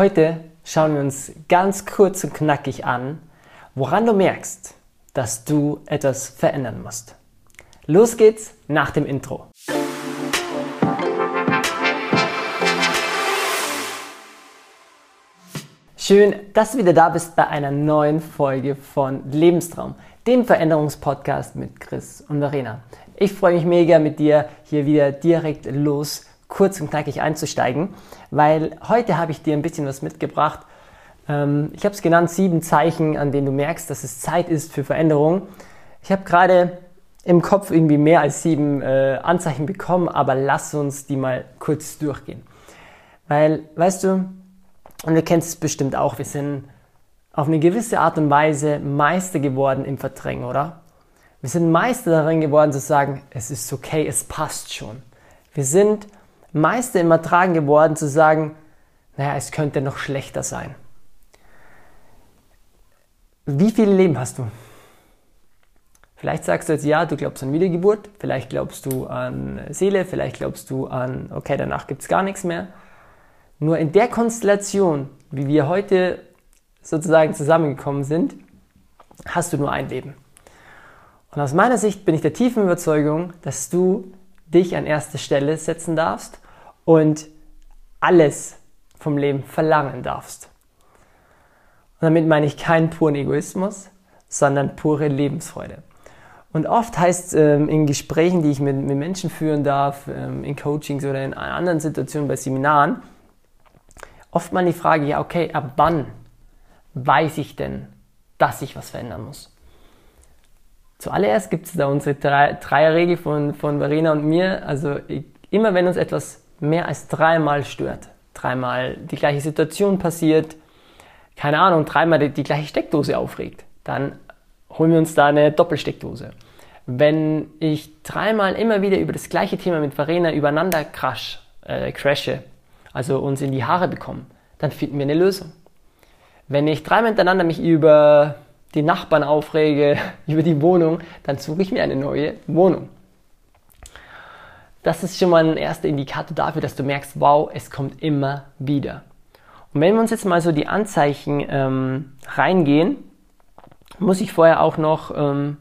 Heute schauen wir uns ganz kurz und knackig an, woran du merkst, dass du etwas verändern musst. Los geht's nach dem Intro. Schön, dass du wieder da bist bei einer neuen Folge von Lebenstraum, dem Veränderungspodcast mit Chris und Verena. Ich freue mich mega mit dir hier wieder direkt los, kurz und knackig einzusteigen, weil heute habe ich dir ein bisschen was mitgebracht. Ähm, ich habe es genannt, sieben Zeichen, an denen du merkst, dass es Zeit ist für Veränderung. Ich habe gerade im Kopf irgendwie mehr als sieben äh, Anzeichen bekommen, aber lass uns die mal kurz durchgehen. Weil, weißt du, und du kennst es bestimmt auch, wir sind auf eine gewisse Art und Weise Meister geworden im Verdrängen, oder? Wir sind Meister darin geworden zu sagen, es ist okay, es passt schon. Wir sind Meister im Ertragen geworden zu sagen, naja, es könnte noch schlechter sein. Wie viele Leben hast du? Vielleicht sagst du jetzt, ja, du glaubst an Wiedergeburt, vielleicht glaubst du an Seele, vielleicht glaubst du an, okay, danach gibt es gar nichts mehr. Nur in der Konstellation, wie wir heute sozusagen zusammengekommen sind, hast du nur ein Leben. Und aus meiner Sicht bin ich der tiefen Überzeugung, dass du dich an erste Stelle setzen darfst und alles vom Leben verlangen darfst. Und damit meine ich keinen puren Egoismus, sondern pure Lebensfreude. Und oft heißt ähm, in Gesprächen, die ich mit, mit Menschen führen darf, ähm, in Coachings oder in anderen Situationen bei Seminaren, oft mal die Frage, ja okay, ab wann weiß ich denn, dass ich was verändern muss? Zuallererst gibt es da unsere Dreierregel von, von Verena und mir. Also immer wenn uns etwas mehr als dreimal stört, dreimal die gleiche Situation passiert, keine Ahnung, dreimal die, die gleiche Steckdose aufregt, dann holen wir uns da eine Doppelsteckdose. Wenn ich dreimal immer wieder über das gleiche Thema mit Verena übereinander crash, äh, crashe, also uns in die Haare bekommen, dann finden wir eine Lösung. Wenn ich dreimal hintereinander mich über die Nachbarn aufrege, über die Wohnung, dann suche ich mir eine neue Wohnung. Das ist schon mal ein erster Indikator dafür, dass du merkst, wow, es kommt immer wieder. Und wenn wir uns jetzt mal so die Anzeichen ähm, reingehen, muss ich vorher auch noch ähm,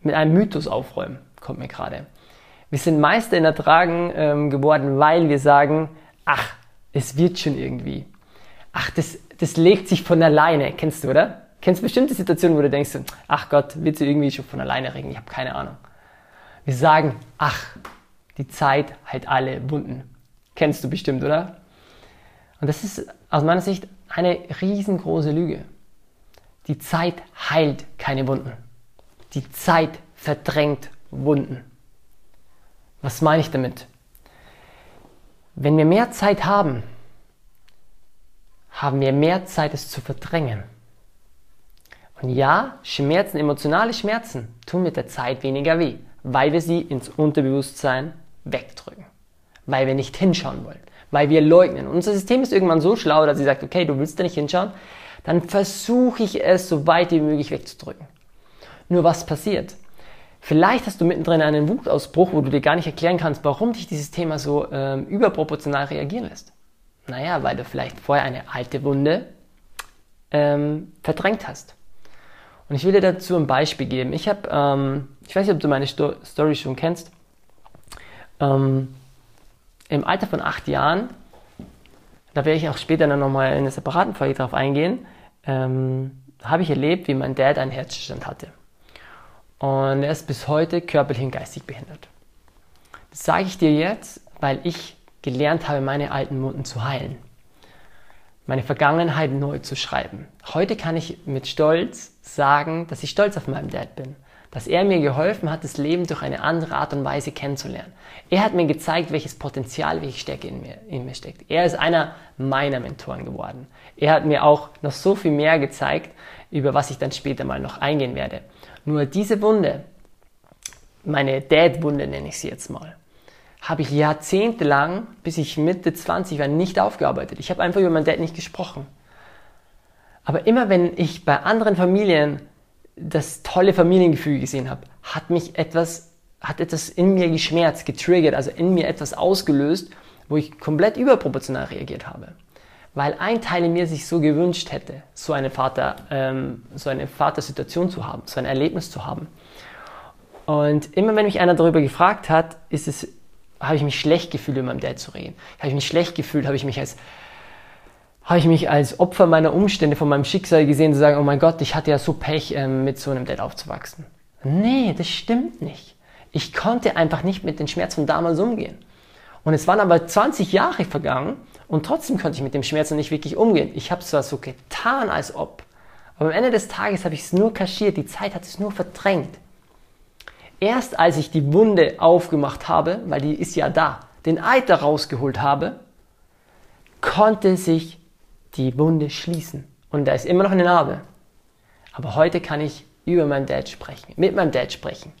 mit einem Mythos aufräumen, kommt mir gerade. Wir sind Meister in Ertragen ähm, geworden, weil wir sagen, ach, es wird schon irgendwie. Ach, das, das legt sich von alleine. Kennst du, oder? Kennst bestimmte Situationen, wo du denkst, ach Gott, wird sie irgendwie schon von alleine regen? Ich habe keine Ahnung. Wir sagen, ach, die Zeit heilt alle Wunden. Kennst du bestimmt, oder? Und das ist aus meiner Sicht eine riesengroße Lüge. Die Zeit heilt keine Wunden. Die Zeit verdrängt Wunden. Was meine ich damit? Wenn wir mehr Zeit haben, haben wir mehr Zeit, es zu verdrängen. Und ja, Schmerzen, emotionale Schmerzen tun mit der Zeit weniger weh, weil wir sie ins Unterbewusstsein wegdrücken, weil wir nicht hinschauen wollen, weil wir leugnen. Unser System ist irgendwann so schlau, dass sie sagt, okay, du willst da nicht hinschauen, dann versuche ich es so weit wie möglich wegzudrücken. Nur was passiert? Vielleicht hast du mittendrin einen Wutausbruch, wo du dir gar nicht erklären kannst, warum dich dieses Thema so ähm, überproportional reagieren lässt. Naja, weil du vielleicht vorher eine alte Wunde ähm, verdrängt hast. Und ich will dir dazu ein Beispiel geben. Ich habe, ähm, ich weiß nicht, ob du meine Sto Story schon kennst. Ähm, Im Alter von acht Jahren, da werde ich auch später dann nochmal in einer separaten Folge drauf eingehen, ähm, habe ich erlebt, wie mein Dad einen Herzstand hatte. Und er ist bis heute körperlich und geistig behindert. Das sage ich dir jetzt, weil ich gelernt habe, meine alten Wunden zu heilen meine Vergangenheit neu zu schreiben. Heute kann ich mit Stolz sagen, dass ich stolz auf meinen Dad bin. Dass er mir geholfen hat, das Leben durch eine andere Art und Weise kennenzulernen. Er hat mir gezeigt, welches Potenzial, welche Stärke in mir, in mir steckt. Er ist einer meiner Mentoren geworden. Er hat mir auch noch so viel mehr gezeigt, über was ich dann später mal noch eingehen werde. Nur diese Wunde, meine Dad-Wunde nenne ich sie jetzt mal, habe ich jahrzehntelang, bis ich Mitte 20 war, nicht aufgearbeitet. Ich habe einfach über meinen Dad nicht gesprochen. Aber immer wenn ich bei anderen Familien das tolle Familiengefühl gesehen habe, hat mich etwas, hat etwas in mir geschmerzt, getriggert, also in mir etwas ausgelöst, wo ich komplett überproportional reagiert habe. weil ein Teil in mir sich so gewünscht hätte, so eine, Vater, ähm, so eine Vatersituation zu haben, so ein Erlebnis zu haben. Und immer wenn mich einer darüber gefragt hat, ist es, habe ich mich schlecht gefühlt, über meinem Dad zu reden. Habe ich mich schlecht gefühlt, habe ich mich als habe ich mich als Opfer meiner Umstände, von meinem Schicksal gesehen, zu sagen, oh mein Gott, ich hatte ja so Pech, ähm, mit so einem Dad aufzuwachsen. Nee, das stimmt nicht. Ich konnte einfach nicht mit den Schmerzen von damals umgehen. Und es waren aber 20 Jahre vergangen und trotzdem konnte ich mit dem Schmerz nicht wirklich umgehen. Ich habe es zwar so getan, als ob, aber am Ende des Tages habe ich es nur kaschiert, die Zeit hat es nur verdrängt. Erst als ich die Wunde aufgemacht habe, weil die ist ja da, den Eiter rausgeholt habe, konnte sich die Wunde schließen. Und da ist immer noch eine Narbe. Aber heute kann ich über meinen Dad sprechen, mit meinem Dad sprechen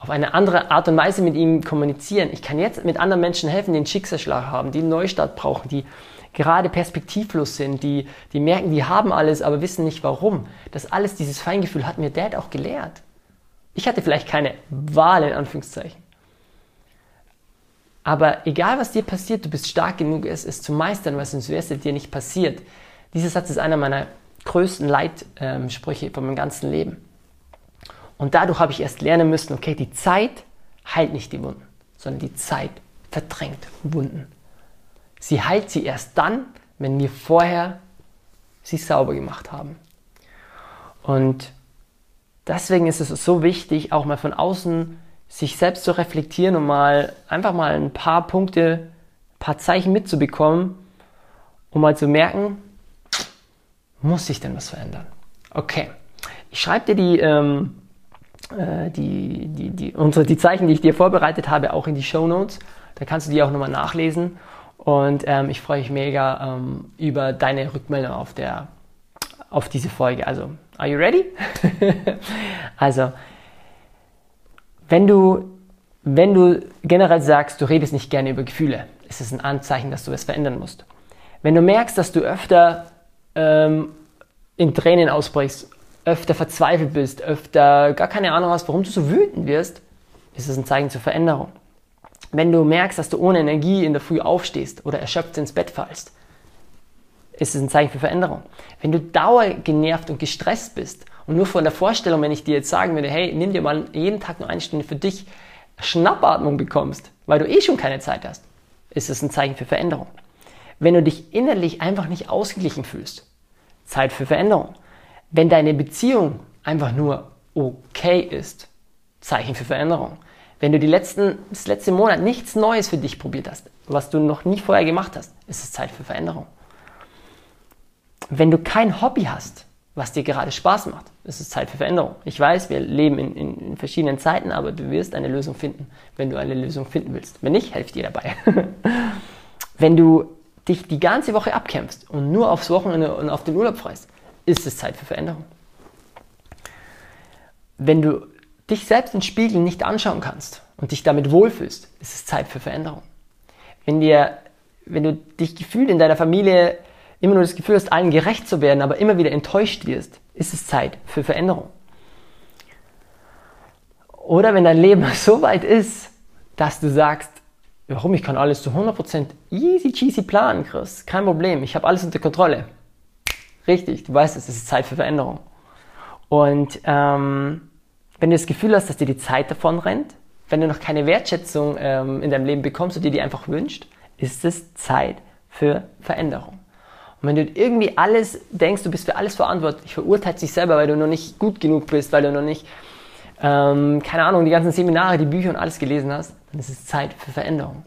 auf eine andere Art und Weise mit ihm kommunizieren. Ich kann jetzt mit anderen Menschen helfen, die einen Schicksalsschlag haben, die einen Neustart brauchen, die gerade perspektivlos sind, die, die merken, die haben alles, aber wissen nicht warum. Das alles, dieses Feingefühl hat mir Dad auch gelehrt. Ich hatte vielleicht keine Wahl in Anführungszeichen. Aber egal was dir passiert, du bist stark genug, es, es zu meistern, was sonst wäre es dir nicht passiert. Dieser Satz ist einer meiner größten Leitsprüche von meinem ganzen Leben. Und dadurch habe ich erst lernen müssen, okay, die Zeit heilt nicht die Wunden, sondern die Zeit verdrängt Wunden. Sie heilt sie erst dann, wenn wir vorher sie sauber gemacht haben. Und deswegen ist es so wichtig, auch mal von außen sich selbst zu reflektieren und mal einfach mal ein paar Punkte, ein paar Zeichen mitzubekommen, um mal zu merken, muss sich denn was verändern? Okay, ich schreibe dir die ähm, äh, die, die, die, unsere, die Zeichen, die ich dir vorbereitet habe, auch in die Show Notes. Da kannst du die auch nochmal nachlesen. Und ähm, ich freue mich mega ähm, über deine Rückmeldung auf, der, auf diese Folge. Also, are you ready? also, wenn du, wenn du generell sagst, du redest nicht gerne über Gefühle, ist es ein Anzeichen, dass du es verändern musst. Wenn du merkst, dass du öfter ähm, in Tränen ausbrichst öfter verzweifelt bist, öfter gar keine Ahnung hast, warum du so wütend wirst, ist es ein Zeichen zur Veränderung. Wenn du merkst, dass du ohne Energie in der Früh aufstehst oder erschöpft ins Bett fallst, ist es ein Zeichen für Veränderung. Wenn du dauergenervt und gestresst bist und nur von der Vorstellung, wenn ich dir jetzt sagen würde, hey, nimm dir mal jeden Tag nur eine Stunde für dich, Schnappatmung bekommst, weil du eh schon keine Zeit hast, ist es ein Zeichen für Veränderung. Wenn du dich innerlich einfach nicht ausgeglichen fühlst, Zeit für Veränderung. Wenn deine Beziehung einfach nur okay ist, Zeichen für Veränderung. Wenn du die letzten, das letzte Monat nichts Neues für dich probiert hast, was du noch nie vorher gemacht hast, ist es Zeit für Veränderung. Wenn du kein Hobby hast, was dir gerade Spaß macht, ist es Zeit für Veränderung. Ich weiß, wir leben in, in, in, verschiedenen Zeiten, aber du wirst eine Lösung finden, wenn du eine Lösung finden willst. Wenn nicht, helfe dir dabei. wenn du dich die ganze Woche abkämpfst und nur aufs Wochenende und auf den Urlaub freust, ist es Zeit für Veränderung. Wenn du dich selbst im Spiegel nicht anschauen kannst und dich damit wohlfühlst, ist es Zeit für Veränderung. Wenn, dir, wenn du dich gefühlt in deiner Familie immer nur das Gefühl hast, allen gerecht zu werden, aber immer wieder enttäuscht wirst, ist es Zeit für Veränderung. Oder wenn dein Leben so weit ist, dass du sagst, warum ich kann alles zu 100% easy cheesy planen, Chris, kein Problem, ich habe alles unter Kontrolle. Richtig, du weißt es, es ist Zeit für Veränderung. Und ähm, wenn du das Gefühl hast, dass dir die Zeit davon rennt, wenn du noch keine Wertschätzung ähm, in deinem Leben bekommst und dir die einfach wünscht, ist es Zeit für Veränderung. Und wenn du irgendwie alles denkst, du bist für alles verantwortlich, verurteilst dich selber, weil du noch nicht gut genug bist, weil du noch nicht, ähm, keine Ahnung, die ganzen Seminare, die Bücher und alles gelesen hast, dann ist es Zeit für Veränderung.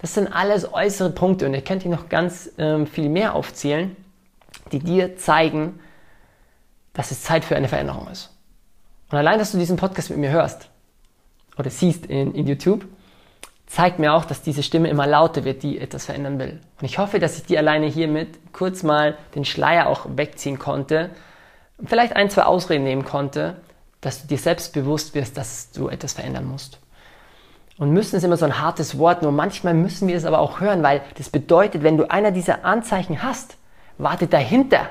Das sind alles äußere Punkte und ihr könnt hier noch ganz ähm, viel mehr aufzählen die dir zeigen, dass es Zeit für eine Veränderung ist. Und allein, dass du diesen Podcast mit mir hörst oder siehst in, in YouTube, zeigt mir auch, dass diese Stimme immer lauter wird, die etwas verändern will. Und ich hoffe, dass ich dir alleine hiermit kurz mal den Schleier auch wegziehen konnte und vielleicht ein, zwei Ausreden nehmen konnte, dass du dir selbst bewusst wirst, dass du etwas verändern musst. Und müssen ist immer so ein hartes Wort, nur manchmal müssen wir es aber auch hören, weil das bedeutet, wenn du einer dieser Anzeichen hast, wartet dahinter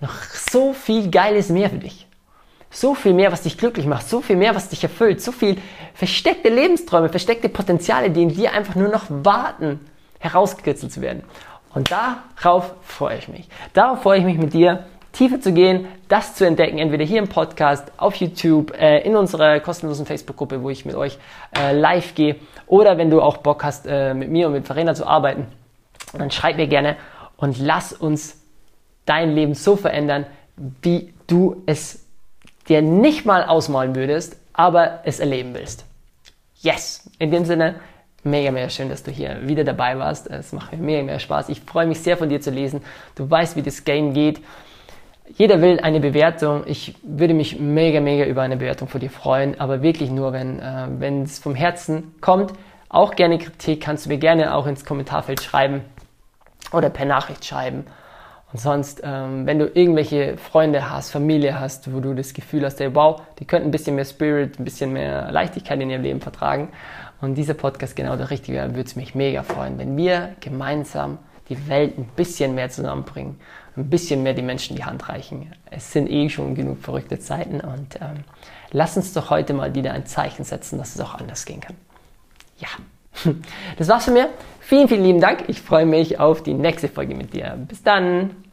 noch so viel Geiles mehr für dich. So viel mehr, was dich glücklich macht, so viel mehr, was dich erfüllt, so viel versteckte Lebensträume, versteckte Potenziale, die in dir einfach nur noch warten, herausgekitzelt zu werden. Und darauf freue ich mich. Darauf freue ich mich mit dir tiefer zu gehen, das zu entdecken, entweder hier im Podcast, auf YouTube, äh, in unserer kostenlosen Facebook-Gruppe, wo ich mit euch äh, live gehe, oder wenn du auch Bock hast, äh, mit mir und mit Verena zu arbeiten, dann schreib mir gerne und lass uns dein Leben so verändern, wie du es dir nicht mal ausmalen würdest, aber es erleben willst. Yes! In dem Sinne, mega, mega schön, dass du hier wieder dabei warst. Es macht mir mega, mega Spaß. Ich freue mich sehr von dir zu lesen. Du weißt, wie das Game geht. Jeder will eine Bewertung. Ich würde mich mega, mega über eine Bewertung von dir freuen, aber wirklich nur, wenn äh, wenn es vom Herzen kommt. Auch gerne Kritik kannst du mir gerne auch ins Kommentarfeld schreiben oder per Nachricht schreiben. Und sonst, ähm, wenn du irgendwelche Freunde hast, Familie hast, wo du das Gefühl hast, hey, wow, die könnten ein bisschen mehr Spirit, ein bisschen mehr Leichtigkeit in ihrem Leben vertragen und dieser Podcast genau der richtige wäre, würde es mich mega freuen, wenn wir gemeinsam die Welt ein bisschen mehr zusammenbringen, ein bisschen mehr die Menschen die Hand reichen. Es sind eh schon genug verrückte Zeiten und ähm, lass uns doch heute mal wieder ein Zeichen setzen, dass es auch anders gehen kann. Ja, das war's von mir. Vielen, vielen lieben Dank. Ich freue mich auf die nächste Folge mit dir. Bis dann.